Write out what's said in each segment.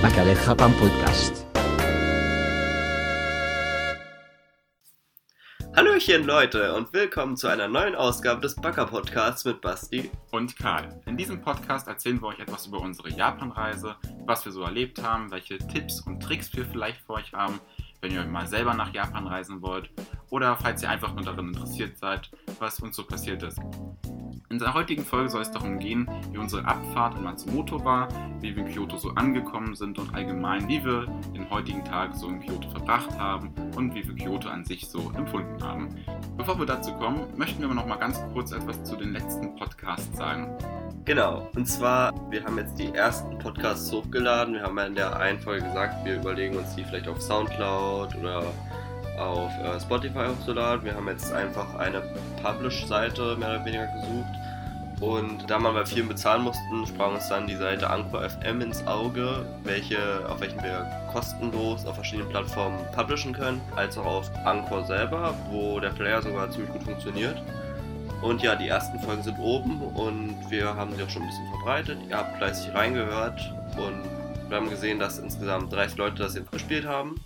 Baka der Japan Podcast. Hallöchen Leute und willkommen zu einer neuen Ausgabe des Backer Podcasts mit Basti. und Karl. In diesem Podcast erzählen wir euch etwas über unsere Japanreise, was wir so erlebt haben, welche Tipps und Tricks wir vielleicht für euch haben, wenn ihr mal selber nach Japan reisen wollt oder falls ihr einfach nur darin interessiert seid, was uns so passiert ist. In der heutigen Folge soll es darum gehen, wie unsere Abfahrt in Matsumoto war, wie wir in Kyoto so angekommen sind und allgemein, wie wir den heutigen Tag so in Kyoto verbracht haben und wie wir Kyoto an sich so empfunden haben. Bevor wir dazu kommen, möchten wir aber noch mal ganz kurz etwas zu den letzten Podcasts sagen. Genau, und zwar, wir haben jetzt die ersten Podcasts hochgeladen. Wir haben ja in der einen Folge gesagt, wir überlegen uns die vielleicht auf Soundcloud oder auf äh, Spotify hochzuladen. Wir haben jetzt einfach eine Publish-Seite mehr oder weniger gesucht. Und da man bei vielen bezahlen mussten, sprang uns dann die Seite Anchor FM ins Auge, welche, auf welchen wir kostenlos auf verschiedenen Plattformen publishen können, als auch auf Anchor selber, wo der Player sogar ziemlich gut funktioniert. Und ja, die ersten Folgen sind oben und wir haben sie auch schon ein bisschen verbreitet. Ihr habt fleißig reingehört und wir haben gesehen, dass insgesamt 30 Leute das jetzt gespielt haben.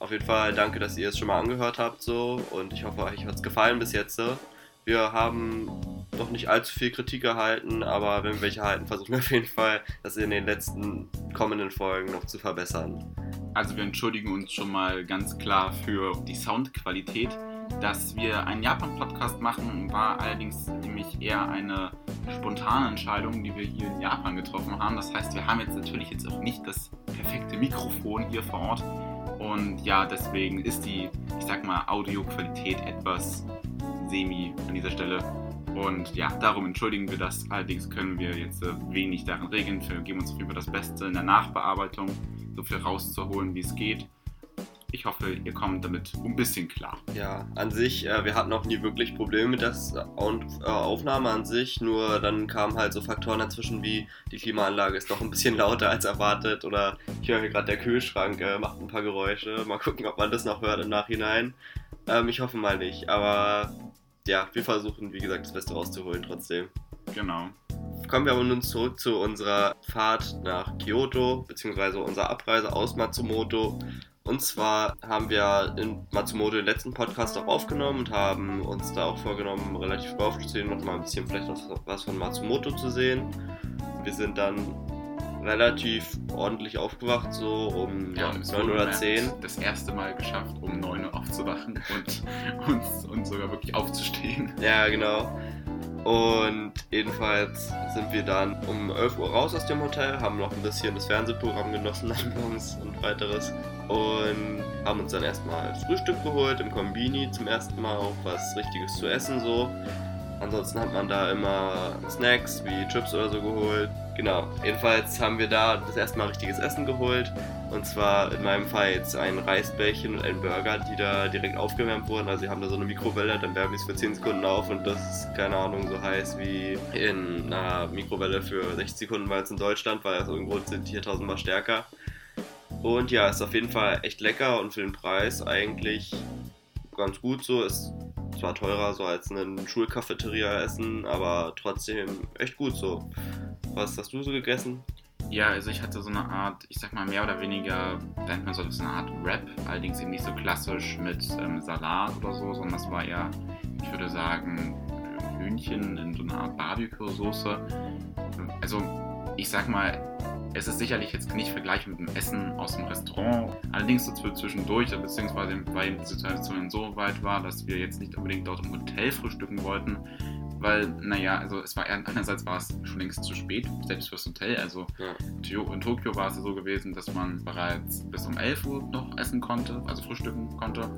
Auf jeden Fall danke, dass ihr es schon mal angehört habt so und ich hoffe, euch hat es gefallen bis jetzt. Wir haben noch nicht allzu viel Kritik erhalten, aber wenn wir welche erhalten, versuchen wir auf jeden Fall, das in den letzten kommenden Folgen noch zu verbessern. Also wir entschuldigen uns schon mal ganz klar für die Soundqualität. Dass wir einen Japan-Podcast machen, war allerdings nämlich eher eine spontane Entscheidung, die wir hier in Japan getroffen haben. Das heißt, wir haben jetzt natürlich jetzt auch nicht das perfekte Mikrofon hier vor Ort. Und ja, deswegen ist die, ich sag mal, Audioqualität etwas semi an dieser Stelle. Und ja, darum entschuldigen wir das. Allerdings können wir jetzt äh, wenig daran regeln. Wir geben uns auf jeden Fall das Beste in der Nachbearbeitung, so viel rauszuholen, wie es geht. Ich hoffe, ihr kommt damit ein bisschen klar. Ja, an sich, äh, wir hatten auch nie wirklich Probleme mit der äh, Aufnahme an sich, nur dann kamen halt so Faktoren dazwischen wie die Klimaanlage ist doch ein bisschen lauter als erwartet oder ich höre hier gerade der Kühlschrank äh, macht ein paar Geräusche. Mal gucken, ob man das noch hört im Nachhinein. Ähm, ich hoffe mal nicht, aber ja, wir versuchen, wie gesagt, das Beste rauszuholen trotzdem. Genau. Kommen wir aber nun zurück zu unserer Fahrt nach Kyoto, beziehungsweise unserer Abreise aus Matsumoto. Und zwar haben wir in Matsumoto den letzten Podcast auch aufgenommen und haben uns da auch vorgenommen, relativ früh aufzustehen, noch mal ein bisschen vielleicht was, was von Matsumoto zu sehen. Wir sind dann relativ ordentlich aufgewacht, so um ja, haben es 9 oder wohlgemerkt 10. das erste Mal geschafft, um 9 Uhr aufzuwachen und, und, und sogar wirklich aufzustehen. Ja, genau. Und jedenfalls sind wir dann um 11 Uhr raus aus dem Hotel, haben noch ein bisschen das Fernsehprogramm genossen morgens und weiteres und haben uns dann erstmal Frühstück geholt im Kombini, zum ersten Mal auch was Richtiges zu essen so. Ansonsten hat man da immer Snacks wie Chips oder so geholt. Genau, jedenfalls haben wir da das erste Mal richtiges Essen geholt. Und zwar in meinem Fall jetzt ein Reisbällchen und ein Burger, die da direkt aufgewärmt wurden. Also sie haben da so eine Mikrowelle, dann wärmen die es für 10 Sekunden auf und das ist, keine Ahnung, so heiß wie in einer Mikrowelle für 60 Sekunden, weil es in Deutschland, weil aus irgendeinem Grund sind die hier tausendmal stärker. Und ja, ist auf jeden Fall echt lecker und für den Preis eigentlich ganz gut so. Ist zwar teurer so als ein Schulcafeteria essen, aber trotzdem echt gut so. Was hast du so gegessen? Ja, also ich hatte so eine Art, ich sag mal mehr oder weniger, nennt man so das eine Art Wrap, allerdings eben nicht so klassisch mit ähm, Salat oder so, sondern das war eher, ich würde sagen, Hühnchen in so einer Art Barbecue-Soße. Also ich sag mal, es ist sicherlich jetzt nicht vergleichbar mit dem Essen aus dem Restaurant. Allerdings so zw- zwischendurch, beziehungsweise weil die Situation so weit war, dass wir jetzt nicht unbedingt dort im Hotel frühstücken wollten, weil, naja, also es war einerseits war es schon längst zu spät, selbst fürs Hotel. Also Ja. In Tokio war es so gewesen, dass man bereits bis um 11 Uhr noch essen konnte, also frühstücken konnte.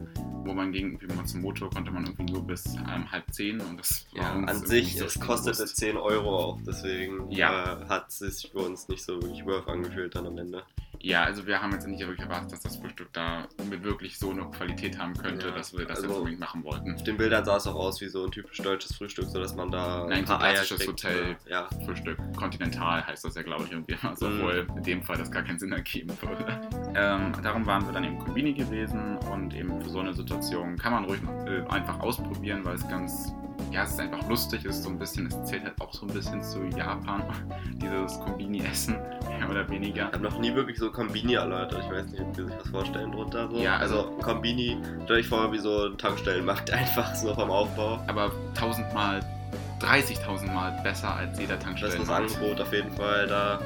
Wo man gegen irgendwie Matsumoto konnte man irgendwie nur bis ähm, halb zehn und das war Ja, an sich, so es kostete bewusst. 10 Euro auch, deswegen Ja. äh, hat es sich für uns nicht so wirklich worth angefühlt dann am Ende. Ja, also wir haben jetzt nicht wirklich erwartet, dass das Frühstück da wirklich so eine Qualität haben könnte, Ja, dass wir das also- jetzt unbedingt machen wollten. Auf den Bildern sah es auch aus wie so ein typisch deutsches Frühstück, sodass man da Nein, ein so paar Eier klassisches kriegt. Hotel. Ja, Frühstück. Kontinental heißt das ja, glaube ich, irgendwie. Also, Mhm. obwohl in dem Fall das gar keinen Sinn ergeben würde. Ähm, darum waren wir dann im Kombini gewesen und eben für so eine Situation kann man ruhig äh, einfach ausprobieren, weil es ganz ja, es ist einfach lustig, es ist so ein bisschen, es zählt halt auch so ein bisschen zu Japan, dieses Kombini-Essen, mehr oder weniger. Ich habe noch nie wirklich so Kombini erläutert. Ich weiß nicht, ob ihr sich was vorstellen drunter. So. Ja, also, also- Kombini, stell euch vor, wie so ein Tankstellenmarkt einfach so vom Aufbau. Aber tausendmal, 30.000 Mal besser als jeder Das ist das Tankstellenmarkt. Angebot auf jeden Fall da.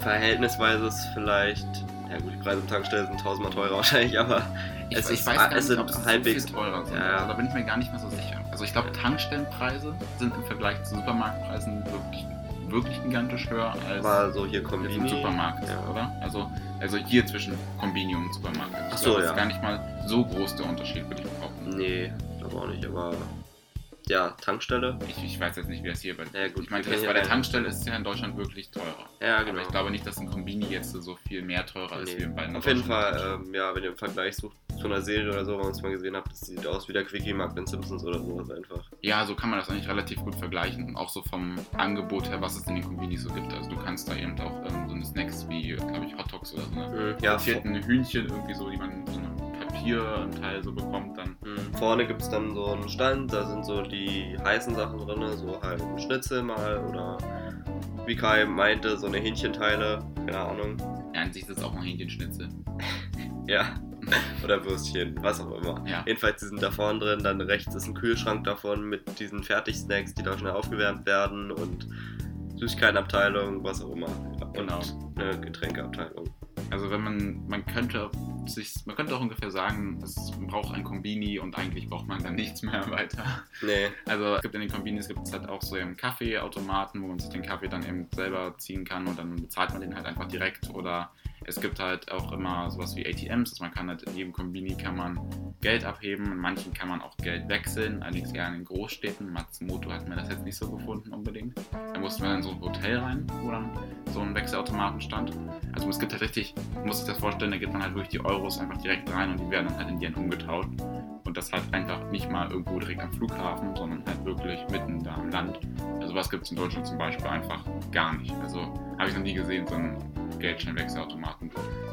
Verhältnisweise ist vielleicht, ja gut, die Preise im Tankstellen sind tausendmal teurer wahrscheinlich, aber Ich, es, ich ist, weiß gar es nicht, sind ob sie halbwegs so teurer sind. Ja, ja. Also, da bin ich mir gar nicht mehr so sicher. Also ich glaube, Tankstellenpreise sind im Vergleich zu Supermarktpreisen wirklich, wirklich gigantisch höher als aber so hier Kombini. im Supermarkt, Ja. oder? Also, also hier zwischen Kombini und Supermarkt. Ich Ach so, glaube, das ja. ist gar nicht mal so groß der Unterschied, würde ich behaupten. Nee, glaube auch nicht, aber ja, Tankstelle. Ich, ich weiß jetzt nicht, wie das hier bei Ja, gut, Ich meine, das bei der Tankstelle ist ja in Deutschland wirklich teurer. Ja, Aber ich glaube nicht, dass ein Kombini jetzt so viel mehr teurer ist Nee. wie bei einer Auf jeden Fall, ähm, ja, wenn ihr im Vergleich sucht zu einer Serie oder so, wo man es mal gesehen habt, das sieht aus wie der Quickie-Markt in Simpsons oder sowas einfach. Ja, so kann man das eigentlich relativ gut vergleichen. Und auch so vom Angebot her, was es in den Kombinis so gibt. Also du kannst da eben auch ähm, so eine Snacks wie, glaube ich, Hot Dogs oder so eine Ja, frittierten Hühnchen irgendwie so, die man in einem Papierteil so bekommt dann. Mhm. Vorne gibt es dann so einen Stand, da sind so die heißen Sachen drin, so halt ein Schnitzel mal oder wie Kai meinte, so eine Hähnchenteile, keine Ahnung. Ja, an sich ist es auch ein Hähnchenschnitzel. Ja. Oder Würstchen, was auch immer. Ja. Jedenfalls, die sind da vorne drin, dann rechts ist ein Kühlschrank davon mit diesen Fertigsnacks, die da schnell aufgewärmt werden und Süßigkeitenabteilung, was auch immer. Und Genau. eine Getränkeabteilung. Also wenn man, man könnte sich, man könnte auch ungefähr sagen, es, braucht ein Kombini und eigentlich braucht man dann nichts mehr weiter. Nee. Also es gibt in den Kombinis gibt es halt auch so eben Kaffeeautomaten, wo man sich den Kaffee dann eben selber ziehen kann und dann bezahlt man den halt einfach direkt. Oder es gibt halt auch immer sowas wie ATMs, dass man kann halt in jedem Kombini kann man Geld abheben, in manchen kann man auch Geld wechseln, allerdings eher in den Großstädten. Matsumoto hat mir das jetzt nicht so gefunden unbedingt. Da mussten wir dann in so ein Hotel rein, wo dann so ein Wechselautomaten stand. Also es gibt halt richtig, man muss sich das vorstellen, da gibt man halt wirklich die Euros einfach direkt rein und die werden dann halt in Yen umgetauscht. Und das halt einfach nicht mal irgendwo direkt am Flughafen, sondern halt wirklich mitten da am Land. Also was gibt es in Deutschland zum Beispiel einfach gar nicht. Also habe ich noch nie gesehen, so einen Geldscheinwechselautomaten.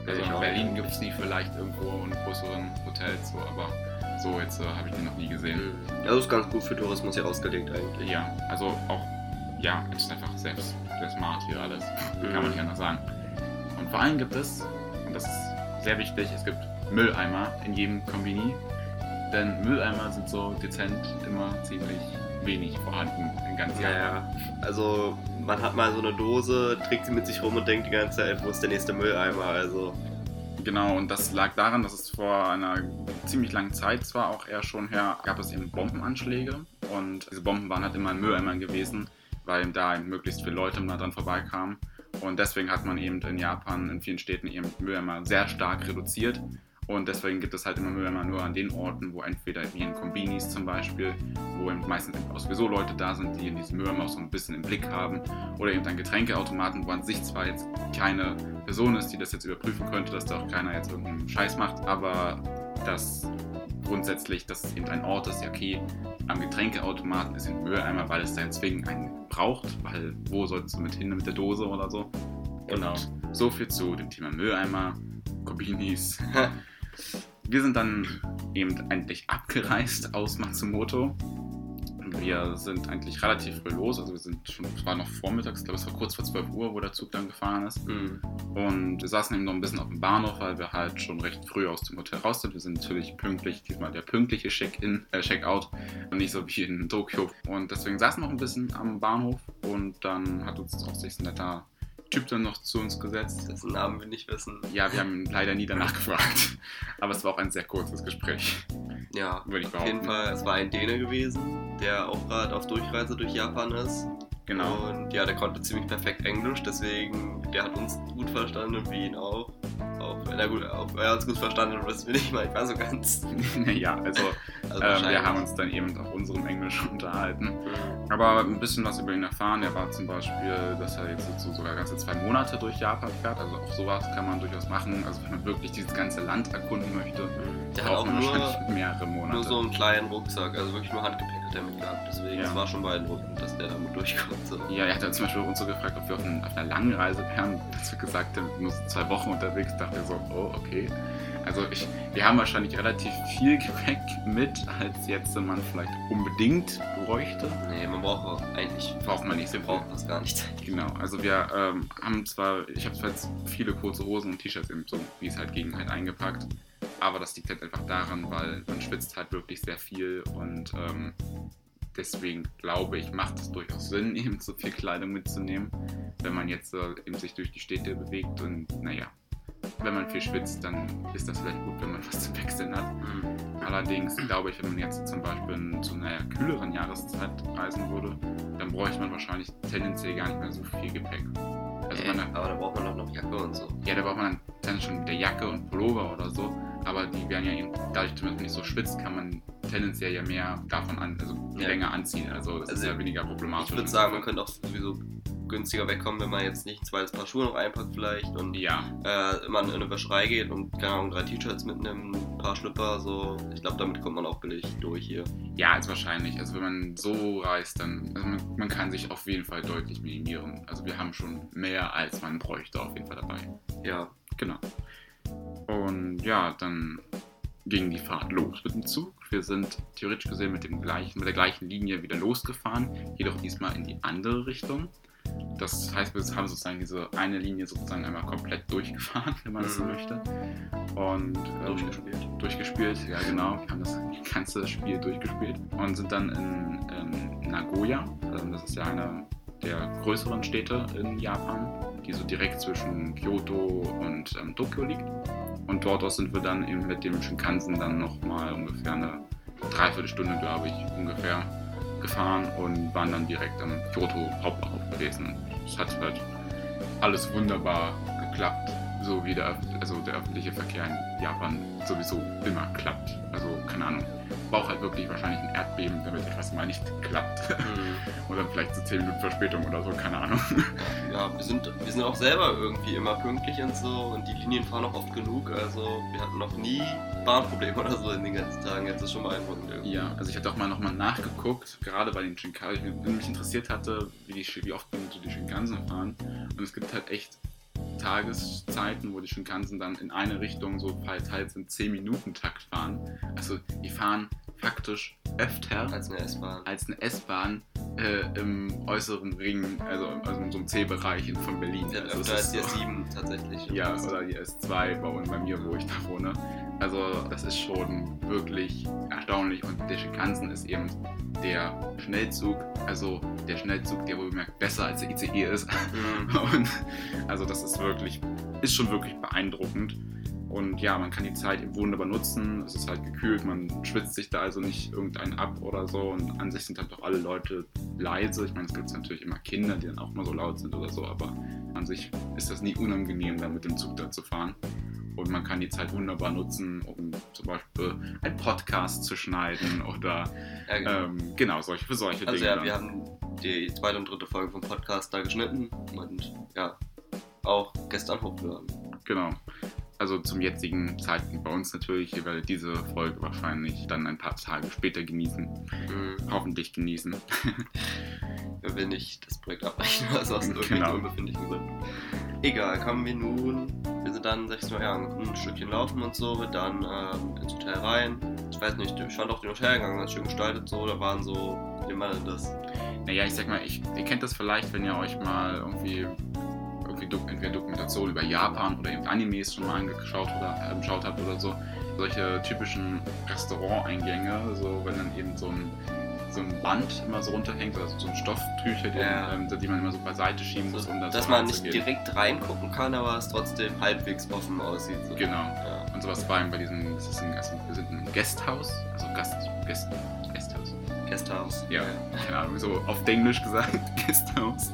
Also in auch Berlin gibt es die vielleicht irgendwo in größeren Hotels, so, aber so jetzt äh, habe ich die noch nie gesehen. Mhm. Das ist ganz gut für Tourismus hier ausgelegt eigentlich. Ja, also auch, ja, es ist einfach selbst sehr smart hier alles. Kann man nicht anders sagen. Und vor allem gibt es, und das ist sehr wichtig, es gibt Mülleimer in jedem Kombini. Denn Mülleimer sind so dezent immer ziemlich wenig vorhanden in ganz Ja, Japan. ja. Also man hat mal so eine Dose, trägt sie mit sich rum und denkt die ganze Zeit, wo ist der nächste Mülleimer? Also Genau, und das lag daran, dass es vor einer ziemlich langen Zeit zwar auch eher schon her, gab es eben Bombenanschläge und diese Bomben waren halt immer in Mülleimern gewesen, weil da möglichst viele Leute mal dran vorbeikamen. Und deswegen hat man eben in Japan, in vielen Städten eben Mülleimer sehr stark reduziert. Und deswegen gibt es halt immer Mülleimer nur an den Orten, wo entweder wie in Kombinis zum Beispiel, wo eben meistens auch sowieso Leute da sind, die in diesem Mülleimer auch so ein bisschen im Blick haben. Oder eben an Getränkeautomaten, wo an sich zwar jetzt keine Person ist, die das jetzt überprüfen könnte, dass da auch keiner jetzt irgendeinen Scheiß macht, aber dass grundsätzlich, dass es eben ein Ort ist, ja okay, am Getränkeautomaten ist ein Mülleimer, weil es da jetzt zwingend einen braucht, weil wo sollst du mit hin mit der Dose oder so? Genau. So viel zu dem Thema Mülleimer, Kombinis. Wir sind dann eben endlich abgereist aus Matsumoto. Wir sind eigentlich relativ früh los, also wir sind schon, es war noch vormittags, ich glaube es war kurz vor 12 Uhr, wo der Zug dann gefahren ist. mhm. Und wir saßen eben noch ein bisschen auf dem Bahnhof, weil wir halt schon recht früh aus dem Hotel raus sind. Wir sind natürlich pünktlich, diesmal der pünktliche Check-in, äh, Check-out nicht so wie in Tokio. Und deswegen saßen wir noch ein bisschen am Bahnhof und dann hat uns auch sich ein netter Typ dann noch zu uns gesetzt. dessen Namen wir nicht wissen. Ja, wir haben leider nie danach gefragt. Aber es war auch ein sehr kurzes Gespräch, Ja, würde ich auf jeden behaupten. Fall, es war ein Däne gewesen, der auch gerade auf Durchreise durch Japan ist. Genau. Und ja, der konnte ziemlich perfekt Englisch, deswegen, der hat uns gut verstanden und wir ihn auch. Auch, na gut, ob er uns gut verstanden hat, wissen wir nicht mal, ich war so ganz. ja, also Also ähm, wir haben uns dann eben auf unserem Englisch unterhalten. Mhm. Aber ein bisschen was über ihn erfahren. Er war zum Beispiel, dass er jetzt so sogar ganze zwei Monate durch Japan fährt. Also auch sowas kann man durchaus machen. Also wenn man wirklich dieses ganze Land erkunden möchte, Der hat auch braucht man nur, wahrscheinlich mehrere Monate. nur so einen kleinen Rucksack, also wirklich nur Handgepäck hat damit gehabt. Deswegen, Ja. es war schon beeindruckend, dass der damit durchkommt. So. Ja, er hat dann zum Beispiel uns so gefragt, ob wir auf, ein, auf einer langen Reise wären. Wir gesagt haben, nur so zwei Wochen unterwegs, dachte ich so, oh, okay. Also ich, wir haben wahrscheinlich relativ viel Gepäck mit, als jetzt man vielleicht unbedingt bräuchte. Nee, man braucht auch eigentlich, Braucht man nicht wir brauchen fast gar nichts. Genau, also wir ähm, haben zwar, ich habe zwar jetzt viele kurze Hosen und T-Shirts eben so, wie es halt ging, halt eingepackt, aber das liegt halt einfach daran, weil man schwitzt halt wirklich sehr viel und ähm, deswegen glaube ich, macht es durchaus Sinn, eben so viel Kleidung mitzunehmen, wenn man jetzt äh, eben sich durch die Städte bewegt und naja, wenn man viel schwitzt, dann ist das vielleicht gut, wenn man was zu wechseln hat. Mhm. Allerdings glaube ich, wenn man jetzt zum Beispiel zu einer kühleren Jahreszeit reisen würde, dann bräuchte man wahrscheinlich tendenziell gar nicht mehr so viel Gepäck. Also Äh, man, aber da braucht man auch noch Jacke und so. ja, da braucht man dann schon mit der Jacke und Pullover oder so, aber die werden ja eben, dadurch, dass man nicht so schwitzt, kann man tendenziell ja mehr davon an, also Ja. länger anziehen. Also das ist Also ja weniger problematisch. Ich würde sagen, man könnte auch sowieso günstiger wegkommen, wenn man jetzt nicht ein zweites Paar Schuhe noch einpackt vielleicht und Ja, äh, immer in eine Wäscherei geht und keine Ahnung, drei T-Shirts mitnimmt, ein paar Schlüpper, so. Ich glaube, damit kommt man auch billig durch hier. ja, ist wahrscheinlich. Also wenn man so reist, dann, also man, man kann sich auf jeden Fall deutlich minimieren. Also wir haben schon mehr, als man bräuchte auf jeden Fall dabei. Ja. Genau. Und ja, dann ging die Fahrt los mit dem Zug. Wir sind theoretisch gesehen mit, dem gleichen, mit der gleichen Linie wieder losgefahren, jedoch diesmal in die andere Richtung. Das heißt, wir haben sozusagen diese eine Linie sozusagen einmal komplett durchgefahren, wenn man das so Mhm. möchte. Und ähm, Durchgespielt. durchgespielt, ja genau. Wir haben das ganze Spiel durchgespielt und sind dann in, in Nagoya. Ähm, Das ist ja eine der größeren Städte in Japan, die so direkt zwischen Kyoto und ähm, Tokio liegt. Und dort aus sind wir dann eben mit dem Shinkansen dann nochmal ungefähr eine Dreiviertelstunde, glaube ich, ungefähr gefahren und waren dann direkt am Kyoto Hauptbahnhof gewesen. Es hat halt alles wunderbar geklappt, so wie der, also der öffentliche Verkehr in Japan sowieso immer klappt. Also keine Ahnung, braucht halt wirklich wahrscheinlich ein Erdbeben, damit etwas mal nicht klappt. Mhm. oder vielleicht so 10 Minuten Verspätung oder so, keine Ahnung. Ja, wir sind, wir sind auch selber irgendwie immer pünktlich und so und die Linien fahren auch oft genug. Also wir hatten noch nie Bahnprobleme oder so in den ganzen Tagen. Jetzt ist schon beeindruckend irgendwie. Ja, also ich hatte auch mal nochmal nachgeguckt, gerade bei den Shinkansen, weil mich interessiert hatte, wie, die, wie oft so die Shinkansen fahren. Und es gibt halt echt Tageszeiten, wo die Shinkansen dann in eine Richtung so teils im 10-Minuten-Takt fahren. Also die fahren faktisch öfter Als eine S-Bahn. als eine S-Bahn äh, im äußeren Ring, also, also in so einem C-Bereich in- von Berlin. Ja, also öfter als die so- S7 tatsächlich. Ja, oder die S2 bei, bei mir, wo ich da wohne. Also das ist schon wirklich erstaunlich und der Shinkansen ist eben der Schnellzug, also der Schnellzug, der wohl bemerkt besser als der ICE ist. Mhm. Und also das ist wirklich, ist schon wirklich beeindruckend. Und ja, man kann die Zeit eben wunderbar nutzen. Es ist halt gekühlt, man schwitzt sich da also nicht irgendeinen ab oder so. Und an sich sind halt auch alle Leute leise. Ich meine, es gibt natürlich immer Kinder, die dann auch mal so laut sind oder so, aber an sich ist das nie unangenehm, da mit dem Zug da zu fahren. Und man kann die Zeit wunderbar nutzen, um zum Beispiel einen Podcast zu schneiden oder Ja, genau. ähm, genau, solche, für solche Also Dinge. ja, dann. wir haben die zweite und dritte Folge vom Podcast da geschnitten und ja, auch gestern hochgeladen. Genau. Also zum jetzigen Zeitpunkt bei uns natürlich. Ihr werdet diese Folge wahrscheinlich dann ein paar Tage später genießen. Mhm. Hoffentlich genießen. Wer will nicht das Projekt abbrechen, aus irgendwelchen Genau. unbefindlichen Gründen. Egal, kommen wir nun. Wir sind dann, sag ich mal, ja, ein Stückchen laufen und so, dann ähm, ins Hotel rein. Ich weiß nicht, ich fand auch den Hotelgang ganz schön gestaltet so, da waren so, wie man das? Naja, ich sag mal, ich, ihr kennt das vielleicht, wenn ihr euch mal irgendwie, irgendwie entweder Dokumentation über Japan oder eben Animes schon mal angeschaut oder äh, geschaut habt oder so. Solche typischen Restauranteingänge, so wenn dann eben so ein, so ein Band immer so runterhängt, also so ein Stofftücher, die, Ja. ähm, die man immer so beiseite schieben muss, So, um das dass man nicht direkt reingucken kann, aber es trotzdem halbwegs offen aussieht. So. Genau. Ja. Und sowas war eben bei diesem, das ist ein, also wir sind in einem Guesthouse, also Gast, Gast, Guesthouse. Guesthouse. Ja, keine Ahnung, so auf Englisch gesagt, Guesthouse.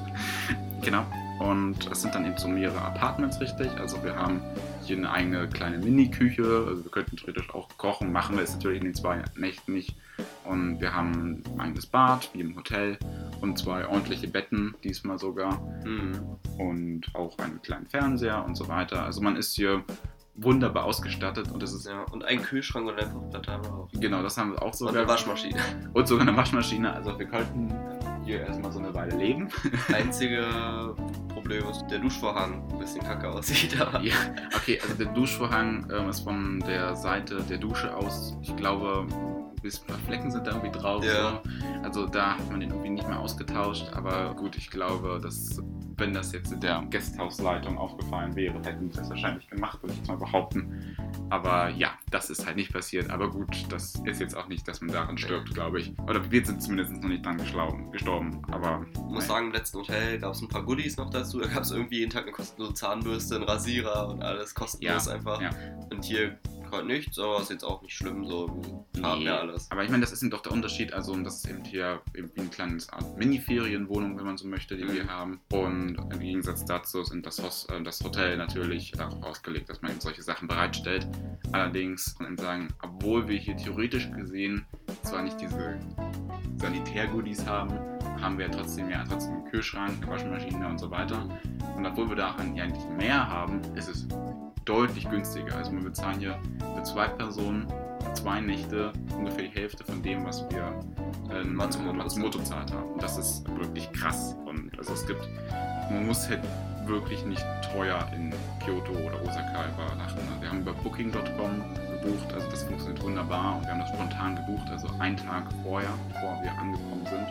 Genau. Und es sind dann eben so mehrere Apartments, richtig. Also wir haben hier eine eigene kleine Mini-Küche, also wir könnten theoretisch auch kochen, machen wir es natürlich in den zwei Nächten nicht. Und wir haben ein eigenes Bad, wie im Hotel, und zwei ordentliche Betten, diesmal sogar Mhm. und auch einen kleinen Fernseher und so weiter. Also man ist hier wunderbar ausgestattet und das ist Ja, und einen Kühlschrank und eine Kochplatte haben wir auch. genau, das haben wir auch Und eine sogar Waschmaschine. und sogar eine Waschmaschine. Also wir könnten hier erstmal so eine Weile leben. Einzige Problem ist, der Duschvorhang ein bisschen kacke aussieht, aber Ja, okay, also der Duschvorhang ähm, ist von der Seite der Dusche aus, ich glaube, bis ein paar Flecken sind da irgendwie drauf. Ja. So. Also da hat man den irgendwie nicht mehr ausgetauscht. Aber gut, ich glaube, dass wenn das jetzt der Gasthausleitung aufgefallen wäre, hätten sie das wahrscheinlich gemacht, würde ich jetzt mal behaupten. Aber ja, das ist halt nicht passiert. Aber gut, das ist jetzt auch nicht, dass man daran stirbt, glaube ich. Oder wir sind zumindest noch nicht dran gestorben. Aber ich muss sagen, im letzten Hotel gab es ein paar Goodies noch dazu. Da gab es irgendwie jeden Tag eine kostenlose Zahnbürste, einen Rasierer und alles kostenlos Ja, einfach. ja. Und hier halt nichts, aber ist jetzt auch nicht schlimm, so wir haben Nee. ja alles. Aber ich meine, das ist eben doch der Unterschied. Also, das ist eben hier irgendwie ein kleines Art Mini-Ferienwohnung, wenn man so möchte, die wir Mhm. haben. Und im Gegensatz dazu sind das, Hos äh, das Hotel natürlich darauf ausgelegt, dass man eben solche Sachen bereitstellt. Allerdings kann man eben sagen, obwohl wir hier theoretisch gesehen zwar nicht diese Sanitärgoodies haben, haben wir ja trotzdem ja trotzdem einen Kühlschrank, eine Waschmaschine und so weiter. Und obwohl wir da eigentlich mehr haben, ist es deutlich günstiger. Also wir bezahlen hier für zwei Personen, zwei Nächte ungefähr die Hälfte von dem, was wir äh, Matsumoto Matsumoto bezahlt haben. Und das ist wirklich krass. Und also es gibt, man muss halt wirklich nicht teuer in Kyoto oder Osaka übernachten. Also wir haben über Booking.com gebucht, also das funktioniert wunderbar und wir haben das spontan gebucht, also einen Tag vorher, bevor wir angekommen sind.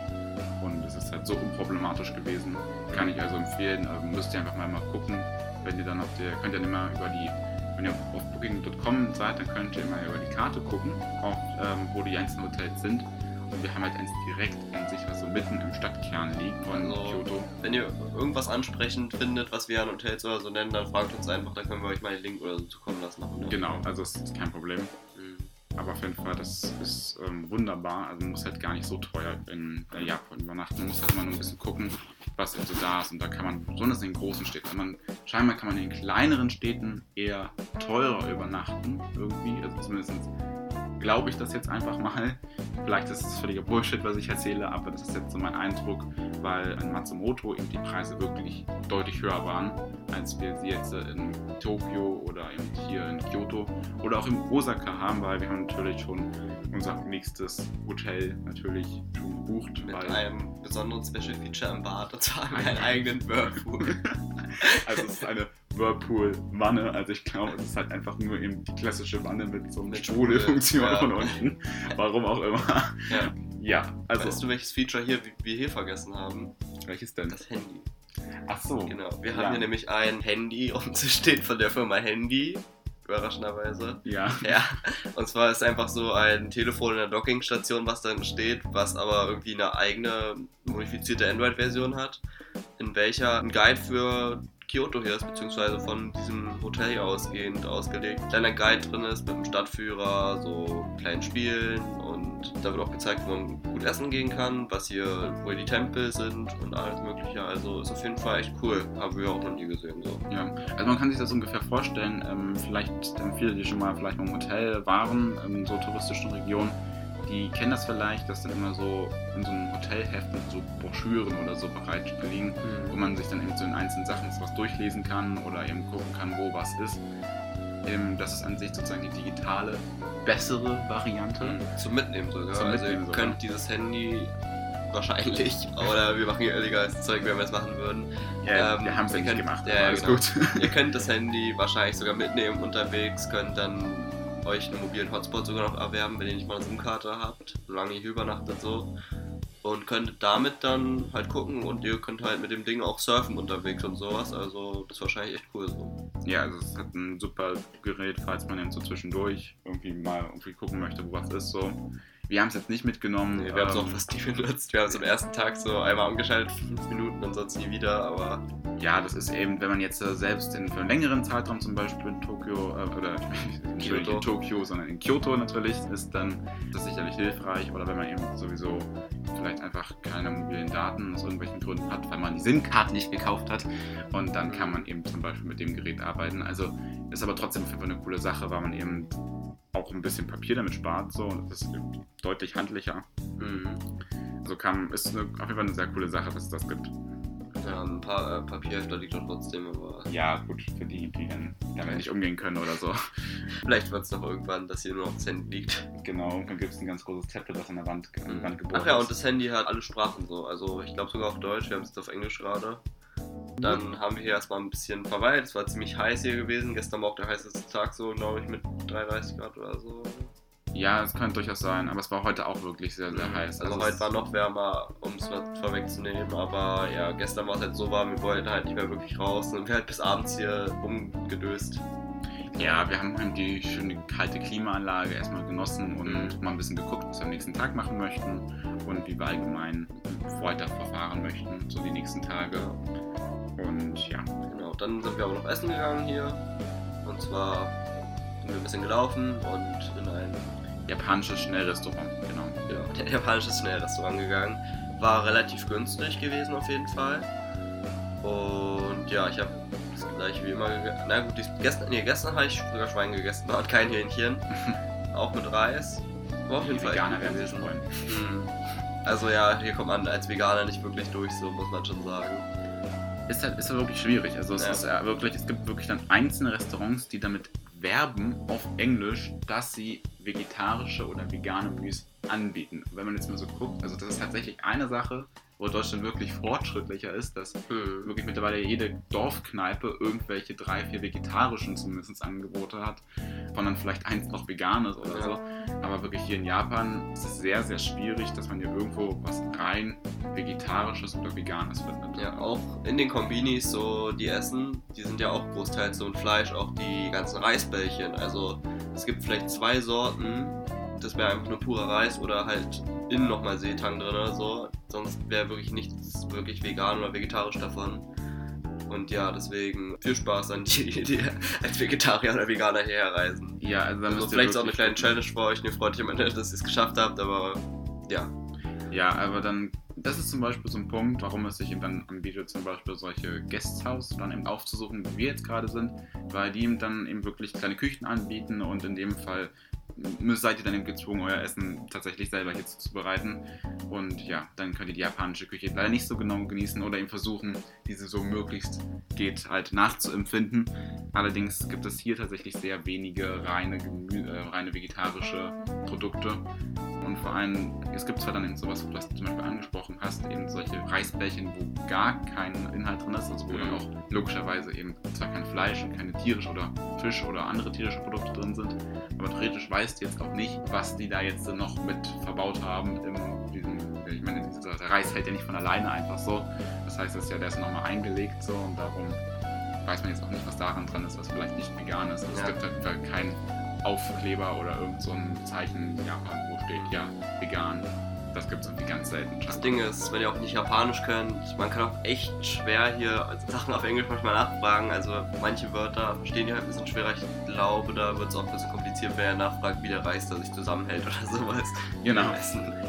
Und es ist halt so unproblematisch gewesen. Kann ich also empfehlen. Also müsst ihr einfach mal, mal gucken, wenn ihr dann auf der, könnt ihr immer über die, wenn ihr auf booking.com seid, dann könnt ihr immer über die Karte gucken, auf, ähm, wo die einzelnen Hotels sind. Und wir haben halt eins direkt an sich, was so mitten im Stadtkern liegt von Also, Kyoto. Wenn ihr irgendwas ansprechend findet, was wir an Hotels oder so nennen, dann fragt uns einfach, dann können wir euch mal den Link oder so zukommen lassen. Nach Genau, also es ist kein Problem. Aber auf jeden Fall, das ist ähm, wunderbar. Also man muss halt gar nicht so teuer in äh, Japan übernachten. Man muss halt immer nur ein bisschen gucken, was also da ist. Und da kann man, besonders in den großen Städten, man, scheinbar kann man in kleineren Städten eher teurer übernachten irgendwie. Also zumindest glaube ich das jetzt einfach mal. Vielleicht ist es völliger Bullshit, was ich erzähle, aber das ist jetzt so mein Eindruck, weil in Matsumoto eben die Preise wirklich deutlich höher waren, als wir sie jetzt in Tokio oder eben hier in Kyoto oder auch in Osaka haben, weil wir haben natürlich schon unser nächstes Hotel natürlich schon gebucht. Mit weil, einem besonderen Special Feature im Bad, und zwar einen eigenen Whirlpool. also es ist eine Whirlpool-Wanne, also ich glaube, es ist halt einfach nur eben die klassische Wanne mit so einer Sprudelfunktion von unten. Warum auch immer. Ja. Ja, also weißt du, welches Feature hier wir hier vergessen haben? welches denn? Das Handy. Ach so. Genau. Wir Ja. haben hier nämlich ein Handy und es steht von der Firma Handy. Überraschenderweise. Ja. Ja, und zwar ist einfach so ein Telefon in der Dockingstation, was dann steht, was aber irgendwie eine eigene modifizierte Android-Version hat, in welcher ein Guide für Kyoto hier ist, beziehungsweise von diesem Hotel hier ausgehend ausgelegt. Kleiner Guide drin ist mit einem Stadtführer, so kleinen Spielen und da wird auch gezeigt, wo man gut essen gehen kann, was hier, wo hier die Tempel sind und alles mögliche. Also ist auf jeden Fall echt cool. Haben wir auch noch nie gesehen. So. Ja, also man kann sich das ungefähr vorstellen, ähm, vielleicht ähm, viele, die schon mal vielleicht mal im Hotel waren, in so touristischen Regionen, die kennen das vielleicht, dass dann immer so in so einem Hotelheften so Broschüren oder so bereit liegen, wo man sich dann eben so in einzelnen Sachen was durchlesen kann oder eben gucken kann, wo was ist. Ähm, das ist an sich sozusagen die digitale, bessere Variante. Zum Mitnehmen sogar. Zum also Mitnehmen ihr sogar. könnt dieses Handy wahrscheinlich, oder wir machen hier illegales Zeug, wenn wir es machen würden. Ja, Ähm, wir haben es nicht könnt- gemacht, ja, alles genau. gut. ihr könnt das Handy wahrscheinlich sogar mitnehmen unterwegs, könnt dann euch einen mobilen Hotspot sogar noch erwerben, wenn ihr nicht mal eine SIM-Karte habt, solange ihr übernachtet so. Und könntet damit dann halt gucken und ihr könnt halt mit dem Ding auch surfen unterwegs und sowas. Also das ist wahrscheinlich echt cool so. Ja, also es hat ein super Gerät, falls man eben so zwischendurch irgendwie mal irgendwie gucken möchte, wo was ist so. Wir haben es jetzt nicht mitgenommen. Nee, wir haben es ähm, auch fast nie benutzt. Wir haben es am ersten Tag so einmal angeschaltet, fünf Minuten und sonst nie wieder, aber Ja, das ist eben, wenn man jetzt äh, selbst in, für einen längeren Zeitraum zum Beispiel in Tokio, äh, oder nicht Kyoto. in Tokio, sondern in Kyoto natürlich, ist dann das sicherlich hilfreich. Oder wenn man eben sowieso vielleicht einfach keine mobilen Daten aus irgendwelchen Gründen hat, weil man die SIM-Karte nicht gekauft hat. Und dann kann man eben zum Beispiel mit dem Gerät arbeiten. Also ist aber trotzdem Fall eine coole Sache, weil man eben auch ein bisschen Papier damit spart. So, und das ist deutlich handlicher. mhm. Also kann, ist eine, auf jeden Fall eine sehr coole Sache, dass es das gibt. Ja, ein paar äh, Papierhefter liegt doch trotzdem, aber Ja, gut, für die, die dann damit nicht umgehen können oder so. vielleicht wird es noch irgendwann, dass hier nur noch das Handy liegt. Genau, dann gibt es ein ganz großes Tablet, das an der Wand, an die Wand gebohrt Ach ja, und das Handy hat alle Sprachen so. Also ich glaube sogar auf Deutsch, wir haben es jetzt auf Englisch gerade. Dann haben wir hier erstmal ein bisschen verweilt. Es war ziemlich heiß hier gewesen. Gestern war auch der heißeste Tag so, glaube ich, mit 33 Grad oder so. Ja, es könnte durchaus sein, aber es war heute auch wirklich sehr, sehr heiß. Also, es- heute war noch wärmer, um es vorwegzunehmen. Aber ja, gestern war es halt so warm, wir wollten halt nicht mehr wirklich raus. Und wir halt bis abends hier rumgedöst. Ja, wir haben halt die schöne kalte Klimaanlage erstmal genossen und Mhm. mal ein bisschen geguckt, was wir am nächsten Tag machen möchten und wie wir allgemein weiter verfahren möchten, so die nächsten Tage. Und ja, Genau, dann sind wir aber noch essen gegangen hier. Und zwar sind wir ein bisschen gelaufen und in ein japanisches Schnellrestaurant, genau. ja, ein japanisches Schnellrestaurant gegangen. War relativ günstig gewesen auf jeden Fall. Und ja, ich habe das gleiche wie immer gegessen. Na gut, gestern, nee, gestern habe ich sogar Schwein gegessen und kein Hähnchen. Auch mit Reis. War auf jeden Fall Veganer werden sich freuen. Also ja, hier kommt man als Veganer nicht wirklich durch, so muss man schon sagen. Ist halt, ist halt wirklich schwierig. Also es Ja. ist ja wirklich, es gibt wirklich dann einzelne Restaurants, die damit werben auf Englisch, dass sie vegetarische oder vegane Menüs anbieten. Wenn man jetzt mal so guckt, also das ist tatsächlich eine Sache, wo Deutschland wirklich fortschrittlicher ist, dass Mhm. wirklich mittlerweile jede Dorfkneipe irgendwelche drei, vier vegetarischen zumindest Angebote hat, von dann vielleicht eins noch veganes oder so. Aber wirklich hier in Japan ist es sehr, sehr schwierig, dass man hier irgendwo was rein vegetarisches oder veganes findet. Ja, auch in den Kombinis, so die Essen, die sind ja auch großteils so ein Fleisch, auch die ganzen Reisbällchen. Also es gibt vielleicht zwei Sorten, das wäre einfach nur purer Reis oder halt innen nochmal Seetang drin oder so. Sonst wäre wirklich nichts wirklich vegan oder vegetarisch davon. Und ja, deswegen viel Spaß an die, die als Vegetarier oder Veganer hierher reisen. Ja, also, da Also vielleicht ist auch eine kleine. Challenge für euch. Mir freut mich am Ende, dass ihr es geschafft habt, aber ja. Ja, aber dann, das ist zum Beispiel so ein Punkt, warum es sich eben dann anbietet, zum Beispiel solche Guesthouse dann eben aufzusuchen, wo wir jetzt gerade sind, weil die eben dann eben wirklich kleine Küchen anbieten und in dem Fall seid ihr dann gezwungen, euer Essen tatsächlich selber hier zuzubereiten. Und ja, dann könnt ihr die japanische Küche leider nicht so genau genießen oder eben versuchen, diese so möglichst geht halt nachzuempfinden. Allerdings gibt es hier tatsächlich sehr wenige reine, Gemü äh, reine vegetarische Produkte. Und vor allem, es gibt zwar dann eben sowas, was du zum Beispiel angesprochen hast, eben solche Reisbällchen, wo gar kein Inhalt drin ist, also wo dann auch logischerweise eben zwar kein Fleisch und keine tierische oder Fisch oder andere tierische Produkte drin sind, aber theoretisch weißt du jetzt auch nicht, was die da jetzt noch mit verbaut haben in diesem, ich meine, dieser der Reis hält ja nicht von alleine einfach so. Das heißt, das ist ja, der ist nochmal eingelegt so und darum weiß man jetzt auch nicht, was daran dran ist, was vielleicht nicht vegan ist. Also Ja. Es gibt halt keinen Aufkleber oder irgend so ein Zeichen in Japan, wo steht, ja, vegan. Das gibt es irgendwie ganz selten. Das Ding ist, wenn ihr auch nicht Japanisch könnt, man kann auch echt schwer hier Sachen auf Englisch manchmal nachfragen. Also manche Wörter verstehen die halt ein bisschen schwerer. Ich glaube, da wird es auch ein bisschen kompliziert, wer nachfragt, wie der Reis da sich zusammenhält oder sowas. Genau.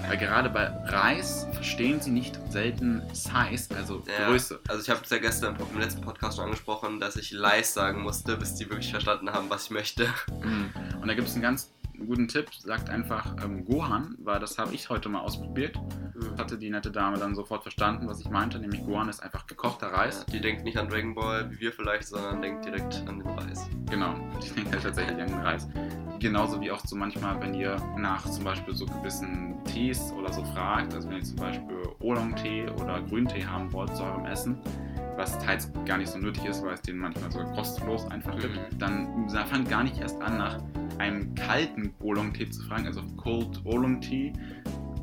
Weil gerade bei Reis verstehen sie nicht selten Size, also Ja. Größe. Also ich habe es ja gestern im letzten Podcast schon angesprochen, dass ich Leis sagen musste, bis die wirklich verstanden haben, was ich möchte. Mhm. Und da gibt es einen ganz guten Tipp, sagt einfach ähm, Gohan, weil das habe ich heute mal ausprobiert. Hatte die nette Dame dann sofort verstanden, was ich meinte, nämlich Gohan ist einfach gekochter Reis. Die denkt nicht an Dragon Ball, wie wir vielleicht, sondern denkt direkt an den Reis. Genau, ich denke halt tatsächlich an den Reis. Genauso wie auch so manchmal, wenn ihr nach zum Beispiel so gewissen Tees oder so fragt, also wenn ihr zum Beispiel Oolong-Tee oder Grüntee haben wollt zu eurem Essen, was teils gar nicht so nötig ist, weil es den manchmal so kostenlos einfach gibt, Mhm. dann fangt gar nicht erst an, nach einem kalten Oolong-Tee zu fragen, also Cold Oolong-Tee,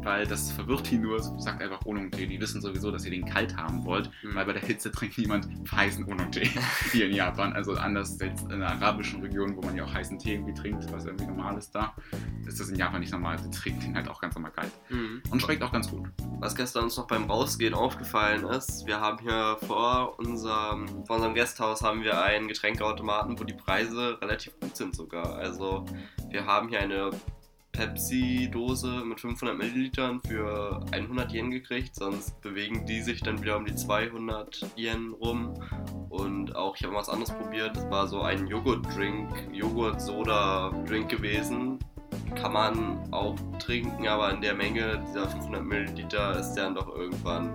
weil das verwirrt die nur, sagt einfach Oolong-Tee. Die wissen sowieso, dass ihr den kalt haben wollt, Mhm. weil bei der Hitze trinkt niemand heißen Oolong-Tee hier in Japan. Also anders als in der arabischen Region, wo man ja auch heißen Tee irgendwie trinkt, was irgendwie normal ist da, ist das in Japan nicht normal. Sie trinken den halt auch ganz normal kalt. Mhm. Und schmeckt auch ganz gut. Was gestern uns noch beim Rausgehen aufgefallen ist, wir haben hier vor unserem, vor unserem Gasthaus haben wir einen Getränkeautomaten, wo die Preise relativ gut sind sogar. Also wir haben hier eine Pepsi-Dose mit 500 Millilitern für 100 Yen gekriegt, sonst bewegen die sich dann wieder um die 200 Yen rum. Und auch, ich habe mal was anderes probiert, das war so ein Joghurt-Drink, Joghurt-Soda-Drink gewesen. Kann man auch trinken, aber in der Menge dieser 500 Milliliter ist dann doch irgendwann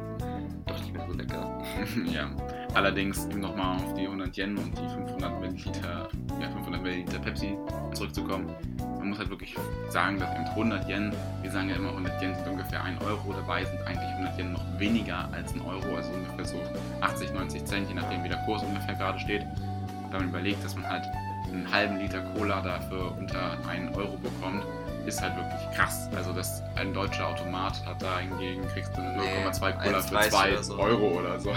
mehr so lecker. ja. Allerdings, um nochmal auf die 100 Yen und die 500 Milliliter, ja, 500 Milliliter Pepsi zurückzukommen. Man muss halt wirklich sagen, dass eben 100 Yen, wir sagen ja immer 100 Yen sind ungefähr 1 Euro, dabei sind eigentlich 100 Yen noch weniger als ein Euro, also ungefähr so 80, 90 Cent, je nachdem wie der Kurs ungefähr gerade steht. Und wenn man überlegt, dass man halt einen halben Liter Cola dafür unter 1 Euro bekommt, ist halt wirklich krass. Also dass ein deutscher Automat hat da hingegen kriegst du 0,2 Cola für 2 oder so. Euro oder so.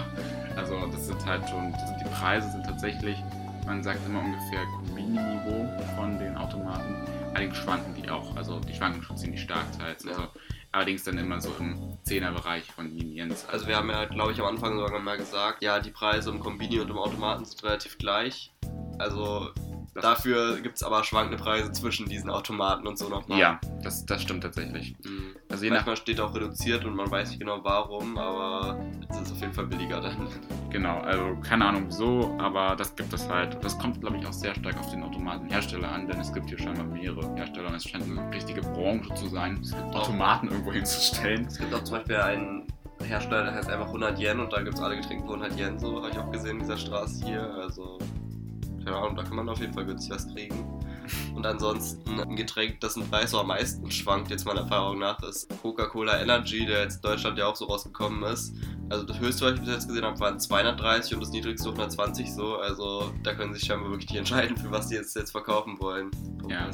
Also das sind halt schon, sind, die Preise sind tatsächlich, man sagt immer ungefähr Mini-Niveau von den Automaten. Allerdings schwanken die auch, also die schwanken schon ziemlich stark teils. Also, allerdings dann immer so im 10er-Bereich von Liniens. Also, wir haben ja, glaube ich, am Anfang sogar mal gesagt, ja, die Preise im Kombini und im Automaten sind relativ gleich. Also das Dafür gibt es aber schwankende Preise zwischen diesen Automaten und so nochmal. Ja, das, das stimmt tatsächlich. Mhm. Also je Manchmal nach... steht auch reduziert und man weiß nicht genau warum, aber es ist auf jeden Fall billiger dann. Genau, also keine Ahnung wieso, aber das gibt es halt. Das kommt, glaube ich, auch sehr stark auf den Automatenhersteller an, denn es gibt hier scheinbar mehrere Hersteller und es scheint eine richtige Branche zu sein, Automaten irgendwo hinzustellen. Es gibt auch zum Beispiel einen Hersteller, der heißt einfach 100 Yen und da gibt es alle Getränke für 100 Yen, so habe ich auch gesehen in dieser Straße hier. Also keine Ahnung, da kann man auf jeden Fall günstig was kriegen. Und ansonsten ein Getränk, dessen Preis so am meisten schwankt, jetzt meiner Erfahrung nach, ist Coca-Cola Energy, der jetzt in Deutschland ja auch so rausgekommen ist. Also das höchste, was ich bis jetzt gesehen habe, waren 230 und das niedrigste 120 so. Also da können sich scheinbar wirklich die entscheiden, für was die jetzt, jetzt verkaufen wollen. Ja.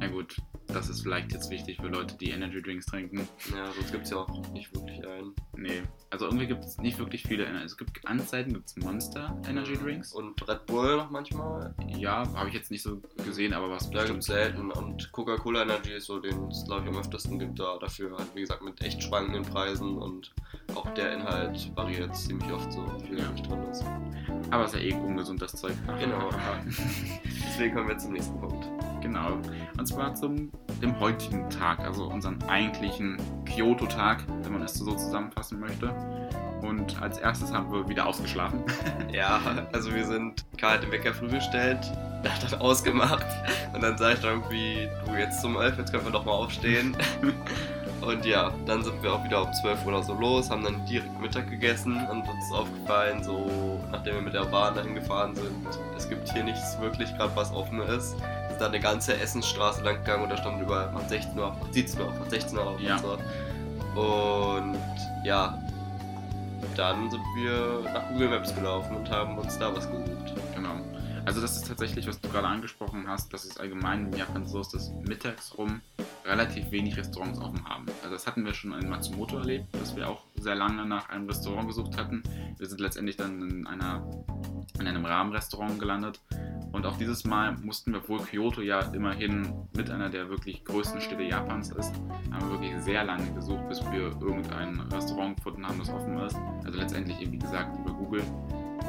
ja gut, das ist vielleicht jetzt wichtig für Leute, die Energy Drinks trinken. Ja, sonst gibt es ja auch nicht wirklich einen. Nee, also irgendwie gibt es nicht wirklich viele. Es gibt Anzeiten, gibt es Monster Energy Drinks. Und Red Bull noch manchmal. Ja, habe ich jetzt nicht so gesehen, aber was ja, bestimmt selten. Und Coca-Cola Energy ist so, den es glaube ich am öftesten gibt da dafür. Halt, wie gesagt, mit echt schwankenden Preisen und auch der Inhalt variiert ziemlich oft so, wie viel ja. drin ist. Aber es ist ja eh ungesund, das Zeug. Genau. Deswegen kommen wir zum nächsten Punkt. Genau. Und zwar zum dem heutigen Tag, also unseren eigentlichen Kyoto-Tag, wenn man es so zusammenfassen möchte. Und als erstes haben wir wieder ausgeschlafen. Ja, also wir sind Karl den Wecker früh gestellt, der hat dann ausgemacht und dann sage ich dann irgendwie, du jetzt zum 11, jetzt können wir doch mal aufstehen. Und ja, dann sind wir auch wieder um 12 Uhr oder so los, haben dann direkt Mittag gegessen und uns ist aufgefallen, so nachdem wir mit der Bahn dahin gefahren sind, es gibt hier nichts wirklich gerade was offen ist. Wir sind dann eine ganze Essensstraße lang gegangen und da stand überall macht 16 Uhr macht 17 Uhr macht 16 Uhr auf ja. und so. Und ja, dann sind wir nach Google Maps gelaufen und haben uns da was gesucht. Genau. Also das ist tatsächlich, was du gerade angesprochen hast, dass es allgemein in Japan so ist, dass mittags rum relativ wenig Restaurants offen haben. Also das hatten wir schon in Matsumoto erlebt, dass wir auch sehr lange nach einem Restaurant gesucht hatten. Wir sind letztendlich dann in, einer, in einem Rahmenrestaurant gelandet. Und auch dieses Mal mussten wir, obwohl Kyoto ja immerhin mit einer der wirklich größten Städte Japans ist, haben wir wirklich sehr lange gesucht, bis wir irgendein Restaurant gefunden haben, das offen ist. Also letztendlich, wie gesagt, über Google.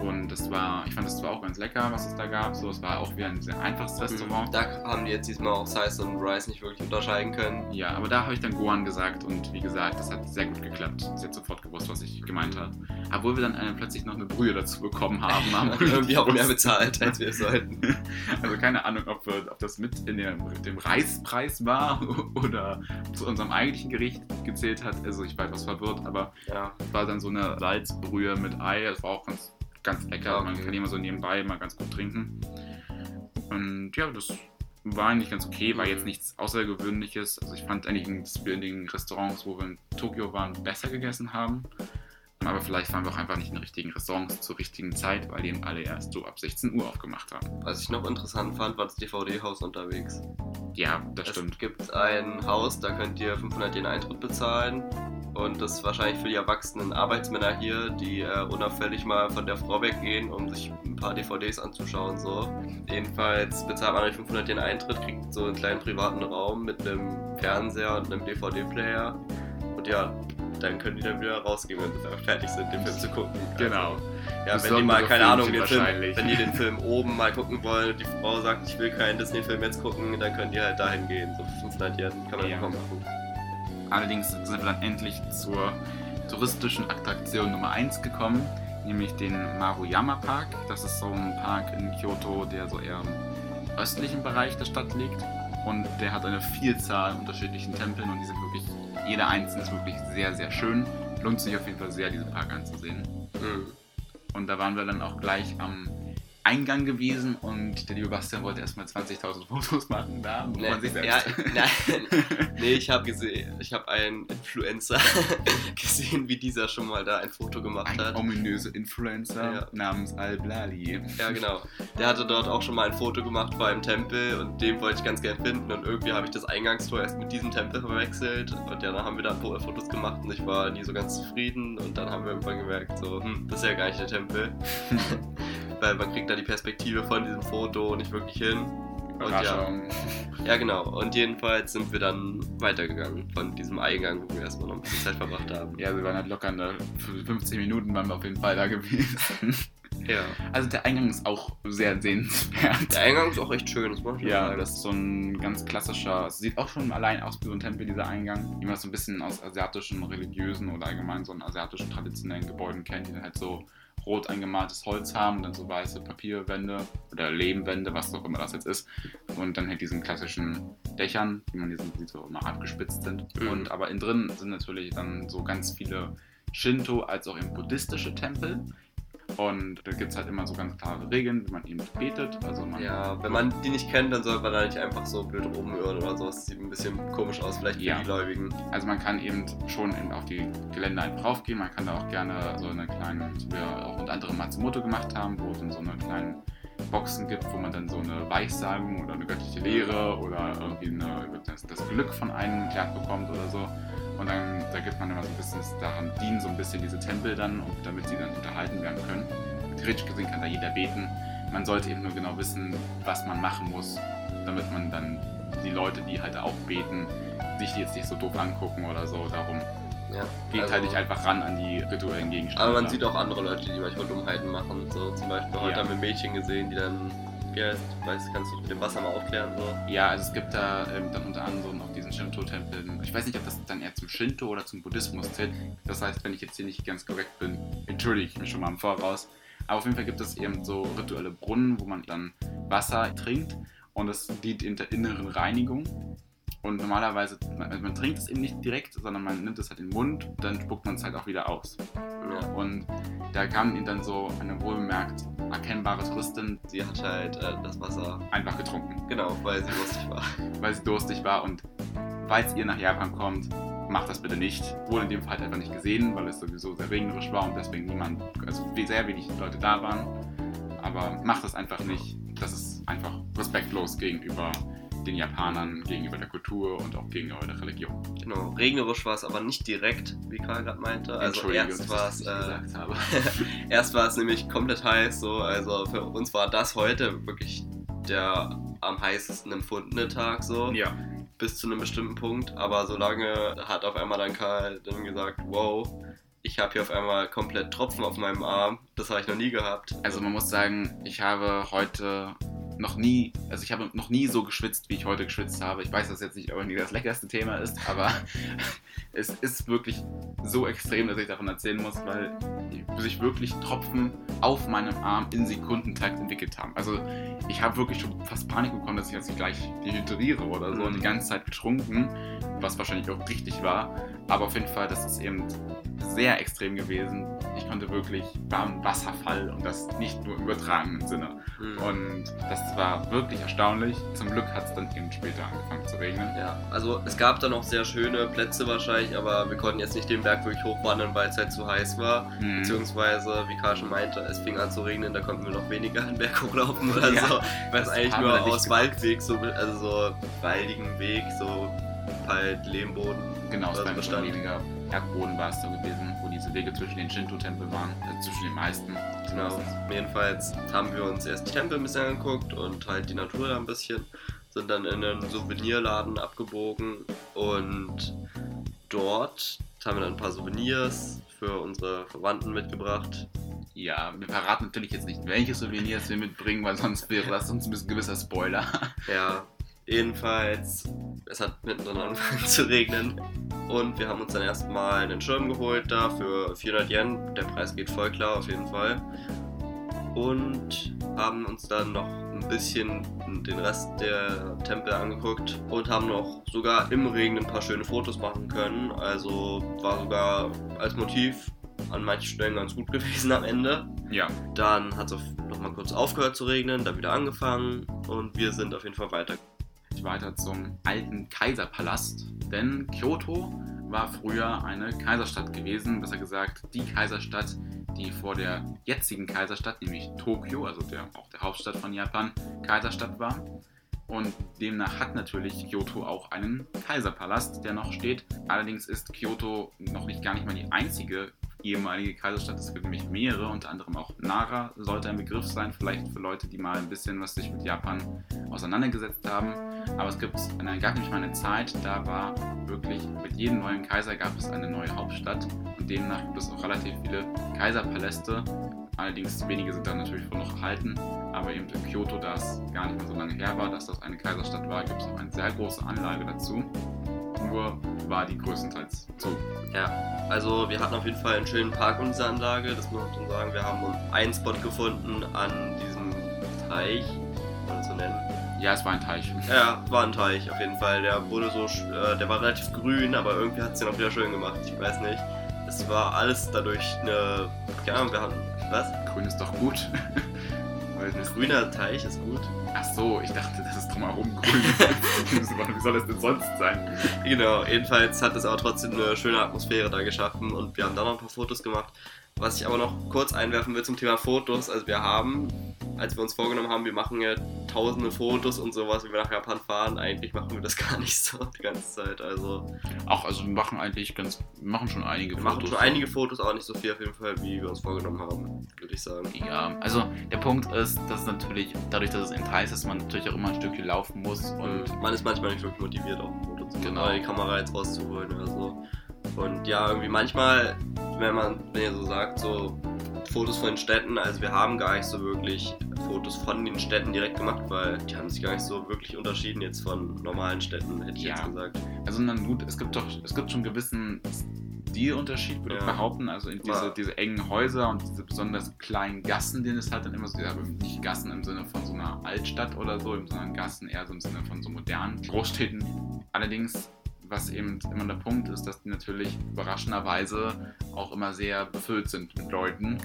Und das war, ich fand das zwar auch ganz lecker, was es da gab. So, es war auch wieder ein sehr einfaches Restaurant. Da haben die jetzt diesmal auch Size und Rice nicht wirklich unterscheiden können. Ja, aber da habe ich dann Gohan gesagt und wie gesagt, das hat sehr gut geklappt. Sie hat sofort gewusst, was ich gemeint habe. Obwohl wir dann äh, plötzlich noch eine Brühe dazu bekommen haben. haben irgendwie auch mehr bezahlt, als wir sollten. also keine Ahnung, ob, wir, ob das mit in dem, dem Reispreis war oder zu unserem eigentlichen Gericht gezählt hat. Also ich war etwas verwirrt, aber ja. es war dann so eine Salzbrühe mit Ei. Das war auch ganz ganz lecker. Man kann immer so nebenbei mal ganz gut trinken. Und ja, das war eigentlich ganz okay, war jetzt nichts Außergewöhnliches. Also ich fand eigentlich, dass wir in den Restaurants, wo wir in Tokio waren, besser gegessen haben. Aber vielleicht waren wir auch einfach nicht in den richtigen Restaurants zur richtigen Zeit, weil die eben alle erst so ab 16 Uhr aufgemacht haben. Was ich noch interessant fand, war das DVD-Haus unterwegs. Ja, das es stimmt. Es gibt ein Haus, da könnt ihr 500 Yen Eintritt bezahlen und das ist wahrscheinlich für die erwachsenen Arbeitsmänner hier, die äh, unauffällig mal von der Frau weggehen, um sich ein paar DVDs anzuschauen. So. Jedenfalls bezahlt man 500 den Eintritt, kriegt so einen kleinen privaten Raum mit einem Fernseher und einem DVD-Player. Und ja, dann können die dann wieder rausgehen, wenn sie fertig sind, den Film zu gucken. Genau. Also, ja, wenn die mal, keine Ahnung, den Film, wenn die den Film oben mal gucken wollen und die Frau sagt, ich will keinen Disney-Film jetzt gucken, dann können die halt dahin gehen. So 500 Yen kann man ja. auch machen. Allerdings sind wir dann endlich zur touristischen Attraktion Nummer 1 gekommen, nämlich den Maruyama Park. Das ist so ein Park in Kyoto, der so eher im östlichen Bereich der Stadt liegt. Und der hat eine Vielzahl unterschiedlichen Tempeln und die sind wirklich, jeder einzelne ist wirklich sehr, sehr schön. Lohnt sich auf jeden Fall sehr, diesen Park anzusehen. Mhm. Und da waren wir dann auch gleich am Eingang gewesen und der liebe Bastian wollte erstmal 20.000 Fotos machen da, wo Nee, man sich ja, selbst. nein, nee, ich habe gesehen, ich habe einen Influencer gesehen, wie dieser schon mal da ein Foto gemacht Ein hat. ominöser Influencer Ja. namens Al-Blali. Ja, genau. Der hatte dort auch schon mal ein Foto gemacht vor einem Tempel und den wollte ich ganz gern finden und irgendwie habe ich das Eingangstor erst mit diesem Tempel verwechselt und ja, dann haben wir da Fo- Fotos gemacht und ich war nie so ganz zufrieden und dann haben wir irgendwann gemerkt, so, hm, das ist ja gar nicht der Tempel. Weil man kriegt da die Perspektive von diesem Foto nicht wirklich hin. Und ja, ja, genau. Und jedenfalls sind wir dann weitergegangen von diesem Eingang, wo wir erstmal noch ein bisschen Zeit verbracht haben. Ja, wir waren halt locker eine, für 15 Minuten waren wir auf jeden Fall da gewesen. Ja. Also der Eingang ist auch sehr sehenswert. Der Eingang ist auch echt schön, das muss schon Ja, sagen. das ist so ein ganz klassischer, es sieht auch schon allein aus wie so ein Tempel, dieser Eingang. Wie man es so ein bisschen aus asiatischen, religiösen oder allgemein so einen asiatischen traditionellen Gebäuden kennt, die halt so rot eingemaltes Holz haben, dann so weiße Papierwände oder Lehmwände, was auch immer das jetzt ist. Und dann halt diesen klassischen Dächern, wie man die sind, die so immer abgespitzt sind. Mhm. Und aber innen drin sind natürlich dann so ganz viele Shinto als auch eben buddhistische Tempel. Und da gibt es halt immer so ganz klare Regeln, wie man eben betet. Also man Ja, wenn man die nicht kennt, dann sollte man da nicht einfach so blöd rumhören oder so. Das sieht ein bisschen komisch aus, vielleicht für Ja. die Gläubigen. Also man kann eben schon in, auf die Gelände einfach raufgehen, man kann da auch gerne so eine kleine, was wir auch unter anderem Matsumoto gemacht haben, wo so eine kleinen Boxen gibt, wo man dann so eine Weissagung oder eine göttliche Lehre oder irgendwie eine, das, das Glück von einem erklärt bekommt oder so. Und dann da gibt man immer so ein bisschen, daran dienen so ein bisschen diese Tempel dann, damit sie dann unterhalten werden können. Theoretisch gesehen kann da jeder beten. Man sollte eben nur genau wissen, was man machen muss, damit man dann die Leute, die halt auch beten, sich jetzt nicht so doof angucken oder so. Darum Ja. geht Also- halt nicht einfach ran an die rituellen Gegenstände. Aber man sieht auch andere Leute, die manchmal Dummheiten machen. So zum Beispiel heute Ja. haben wir Mädchen gesehen, die dann, ja, weiß, kannst du mit dem Wasser mal aufklären so. Ja, also es gibt da ähm, dann unter anderem auch diesen Shinto-Tempel. Ich weiß nicht, ob das dann eher zum Shinto oder zum Buddhismus zählt. Das heißt, wenn ich jetzt hier nicht ganz korrekt bin, entschuldige ich mich schon mal im Voraus. Aber auf jeden Fall gibt es eben so rituelle Brunnen, wo man dann Wasser trinkt und es dient in der inneren Reinigung. Und normalerweise, man, also man trinkt es eben nicht direkt, sondern man nimmt es halt in den Mund und dann spuckt man es halt auch wieder aus. Ja. Und da kam ihnen dann so eine wohlbemerkt erkennbare Touristin Sie hat halt äh, das Wasser, einfach getrunken. genau, weil sie lustig war. weil sie durstig war. Und falls ihr nach Japan kommt, macht das bitte nicht. Wurde in dem Fall halt einfach nicht gesehen, weil es sowieso sehr regnerisch war und deswegen niemand, also sehr wenig Leute da waren. Aber macht das einfach nicht. Das ist einfach respektlos gegenüber den Japanern, gegenüber der Kultur und auch gegenüber der Religion. Genau, regnerisch war es aber nicht direkt, wie Karl gerade meinte. Also erst war es äh. Erst war es nämlich komplett heiß, so, also für uns war das heute wirklich der am heißesten empfundene Tag, so, ja, bis zu einem bestimmten Punkt. Aber solange hat auf einmal dann Karl dann gesagt, wow, ich habe hier auf einmal komplett Tropfen auf meinem Arm. Das habe ich noch nie gehabt. also man muss sagen, ich habe heute noch nie, also ich habe noch nie so geschwitzt, wie ich heute geschwitzt habe. Ich weiß, dass jetzt nicht irgendwie das leckerste Thema ist, aber es ist wirklich so extrem, dass ich davon erzählen muss, weil sich wirklich Tropfen auf meinem Arm in Sekundentakt entwickelt haben. Also ich habe wirklich schon fast Panik bekommen, dass ich jetzt gleich dehydriere oder so und die ganze Zeit getrunken, was wahrscheinlich auch richtig war. Aber auf jeden Fall, das ist eben sehr extrem gewesen. Ich konnte wirklich, war ein Wasserfall und das nicht nur im übertragenen Sinne. Hm. Und das war wirklich erstaunlich. Zum Glück hat es dann eben später angefangen zu regnen. Ja, also es gab da noch sehr schöne Plätze wahrscheinlich, aber wir konnten jetzt nicht den Berg wirklich hochwandern, weil es halt zu heiß war. Mhm. Beziehungsweise, wie Karl schon meinte, es fing an zu regnen, da konnten wir noch weniger einen Berg hochlaufen oder Ja, so. Weil es eigentlich nur aus gemacht. Waldweg, so, also so waldigen Weg, so halt Lehmboden. Genau, es war weniger Erdboden war es so gewesen, wo diese Wege zwischen den Shinto-Tempeln waren, also zwischen den meisten. Genau. Jedenfalls haben wir uns erst die Tempel ein bisschen angeguckt und halt die Natur da ein bisschen. Sind dann in einen Souvenirladen abgebogen und dort haben wir dann ein paar Souvenirs für unsere Verwandten mitgebracht. Ja, wir verraten natürlich jetzt nicht, welche Souvenirs wir mitbringen, weil sonst wäre das uns ein gewisser Spoiler. Ja, jedenfalls, es hat mittendrin angefangen zu regnen und wir haben uns dann erstmal einen Schirm geholt da für 400 Yen. Der Preis geht voll klar auf jeden Fall. Und haben uns dann noch ein bisschen den Rest der Tempel angeguckt und haben noch sogar im Regen ein paar schöne Fotos machen können. Also war sogar als Motiv an manchen Stellen ganz gut gewesen am Ende. Ja, Dann hat es nochmal kurz aufgehört zu regnen, dann wieder angefangen und wir sind auf jeden Fall weiter. Weiter zum alten Kaiserpalast. Denn Kyoto war früher eine Kaiserstadt gewesen, besser gesagt die Kaiserstadt, die vor der jetzigen Kaiserstadt, nämlich Tokio, also der, auch der Hauptstadt von Japan, Kaiserstadt war. Und demnach hat natürlich Kyoto auch einen Kaiserpalast, der noch steht. Allerdings ist Kyoto noch nicht gar nicht mal die einzige ehemalige Kaiserstadt. Es gibt nämlich mehrere, unter anderem auch Nara sollte ein Begriff sein, vielleicht für Leute, die mal ein bisschen was sich mit Japan auseinandergesetzt haben. Aber es gibt, es gab nämlich mal eine Zeit, da war wirklich mit jedem neuen Kaiser gab es eine neue Hauptstadt und demnach gibt es auch relativ viele Kaiserpaläste. Allerdings wenige sind dann natürlich wohl noch erhalten, aber eben in Kyoto, da es gar nicht mehr so lange her war, dass das eine Kaiserstadt war, gibt es auch eine sehr große Anlage dazu. Nur war die größtenteils zu. Ja, also wir hatten auf jeden Fall einen schönen Park in dieser Anlage, das muss man schon sagen. Wir haben einen Spot gefunden an diesem Teich, kann man das so nennen. Ja, es war ein Teich. Ja, war ein Teich auf jeden Fall. Der wurde so, äh, der war relativ grün, aber irgendwie hat es den auch wieder schön gemacht. Ich weiß nicht. Es war alles dadurch eine, keine Ahnung, wir hatten, was? Grün ist doch gut. Ein grüner Teich ist gut. Ach so, ich dachte, das ist drumherum grün. Wie soll es denn sonst sein? Genau, jedenfalls hat es aber trotzdem eine schöne Atmosphäre da geschaffen und wir haben da noch ein paar Fotos gemacht. Was ich aber noch kurz einwerfen will zum Thema Fotos, also wir haben, als wir uns vorgenommen haben, wir machen ja tausende Fotos und sowas, wenn wir nach Japan fahren, eigentlich machen wir das gar nicht so die ganze Zeit. Also Ach, also wir machen eigentlich ganz, wir machen schon einige wir machen Fotos. schon einige Fotos, aber nicht so viel auf jeden Fall, wie wir uns vorgenommen haben, würde ich sagen. Ja, also der Punkt ist, dass natürlich, dadurch, dass es in Teils ist, man natürlich auch immer ein Stückchen laufen muss und Und man ist manchmal nicht wirklich motiviert, auch ein Foto zu machen, Genau. die Kamera jetzt rauszuholen oder so. Und ja, irgendwie manchmal, wenn man, wenn ihr so sagt, so Fotos von den Städten, also wir haben gar nicht so wirklich Fotos von den Städten direkt gemacht, weil die haben sich gar nicht so wirklich unterschieden jetzt von normalen Städten, hätte ich Ja. jetzt gesagt. Also na gut, es gibt doch, es gibt schon einen gewissen Stilunterschied, würde ich Ja. behaupten. Also in diese, Ja. diese engen Häuser und diese besonders kleinen Gassen, denen es halt dann immer so, aber nicht Gassen im Sinne von so einer Altstadt oder so, sondern Gassen eher so im Sinne von so modernen Großstädten. Allerdings, was eben immer der Punkt ist, dass die natürlich überraschenderweise auch immer sehr befüllt sind mit Leuten.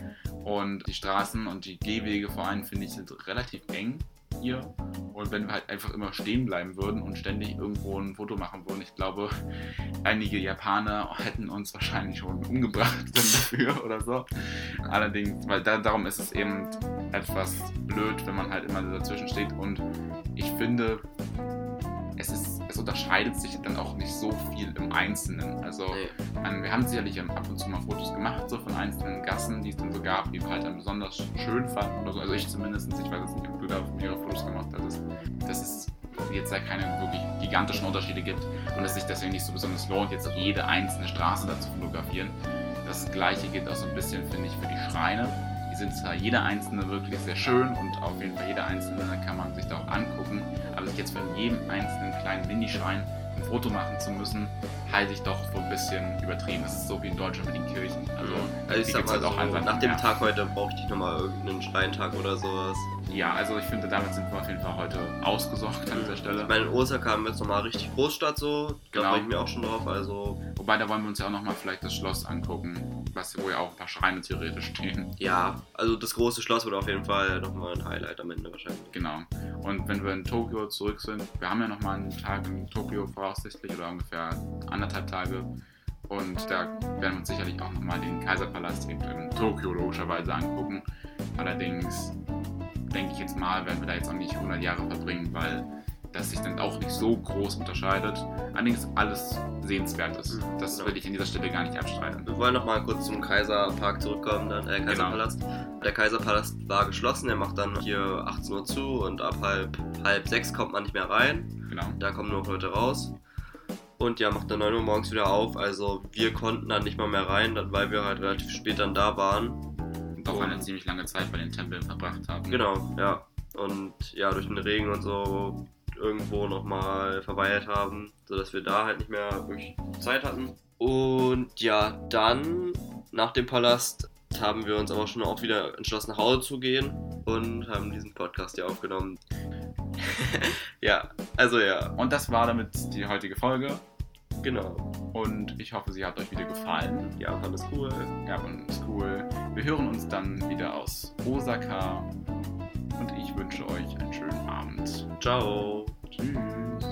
Und die Straßen und die Gehwege vor allem, finde ich, sind relativ eng hier. Und wenn wir halt einfach immer stehen bleiben würden und ständig irgendwo ein Foto machen würden, ich glaube, einige Japaner hätten uns wahrscheinlich schon umgebracht dafür oder so. Allerdings, weil da, darum ist es eben etwas blöd, wenn man halt immer dazwischen steht. Und ich finde, es, ist, es unterscheidet sich dann auch nicht so viel im Einzelnen. Also Nee. ähm, wir haben sicherlich ab und zu mal Fotos gemacht, so von einzelnen Gassen, die es dann so gab, die wir halt dann besonders schön fanden oder so. Also ich zumindest, ich weiß jetzt nicht, ob du da mehrere Fotos gemacht hast, dass es jetzt da keine wirklich gigantischen Unterschiede gibt und es sich deswegen nicht so besonders lohnt, jetzt jede einzelne Straße da zu fotografieren. Das gleiche gilt auch so ein bisschen, finde ich, für die Schreine. Sind zwar jeder einzelne wirklich sehr schön und auf jeden Fall jeder einzelne kann man sich da auch angucken, aber sich jetzt von jedem einzelnen kleinen Minischrein ein Foto machen zu müssen, halte ich doch für ein bisschen übertrieben. Das ist so wie in Deutschland mit den Kirchen. Also, Also ich sag gibt's mal halt so, auch einfach nach dem mehr. Tag heute brauchte ich nochmal irgendeinen Schreintag oder sowas. Ja, also ich finde, damit sind wir auf jeden Fall heute ausgesorgt an dieser Stelle. Ich meine, in Osaka haben wir jetzt nochmal richtig Großstadt so, da Genau. freue ich mich auch schon drauf, also Wobei, da wollen wir uns ja auch nochmal vielleicht das Schloss angucken, was, wo ja auch ein paar Schreine theoretisch stehen. ja, also das große Schloss wird auf jeden Fall nochmal ein Highlight am Ende wahrscheinlich. Genau. Und wenn wir in Tokio zurück sind, wir haben ja nochmal einen Tag in Tokio voraussichtlich oder ungefähr anderthalb Tage. Und da werden wir uns sicherlich auch nochmal den Kaiserpalast in Tokio logischerweise angucken. Allerdings denke ich jetzt mal, werden wir da jetzt auch nicht 100 Jahre verbringen, weil das sich dann auch nicht so groß unterscheidet. Allerdings alles sehenswert ist. Das Genau. will ich an dieser Stelle gar nicht abstreiten. Wir wollen nochmal kurz zum Kaiserpark zurückkommen, dann äh, Kaiserpalast. Der Kaiserpalast war geschlossen, der macht dann hier 18 Uhr zu und ab halb, halb sechs kommt man nicht mehr rein. Genau. Da kommen nur noch Leute raus. Und ja, macht dann 9 Uhr morgens wieder auf. Also wir konnten dann nicht mal mehr rein, dann- weil wir halt relativ spät dann da waren. Auch eine ziemlich lange Zeit bei den Tempeln verbracht haben. Genau, ja. Und ja, durch den Regen und so irgendwo nochmal verweilt haben, sodass wir da halt nicht mehr wirklich Zeit hatten. Und ja, dann nach dem Palast haben wir uns aber schon auch wieder entschlossen, nach Hause zu gehen und haben diesen Podcast hier aufgenommen. ja, also ja, Und das war damit die heutige Folge. Genau. Und ich hoffe, sie hat euch wieder gefallen. Japan ist cool. Japan ist cool. Wir hören uns dann wieder aus Osaka. Und ich wünsche euch einen schönen Abend. Ciao. Tschüss.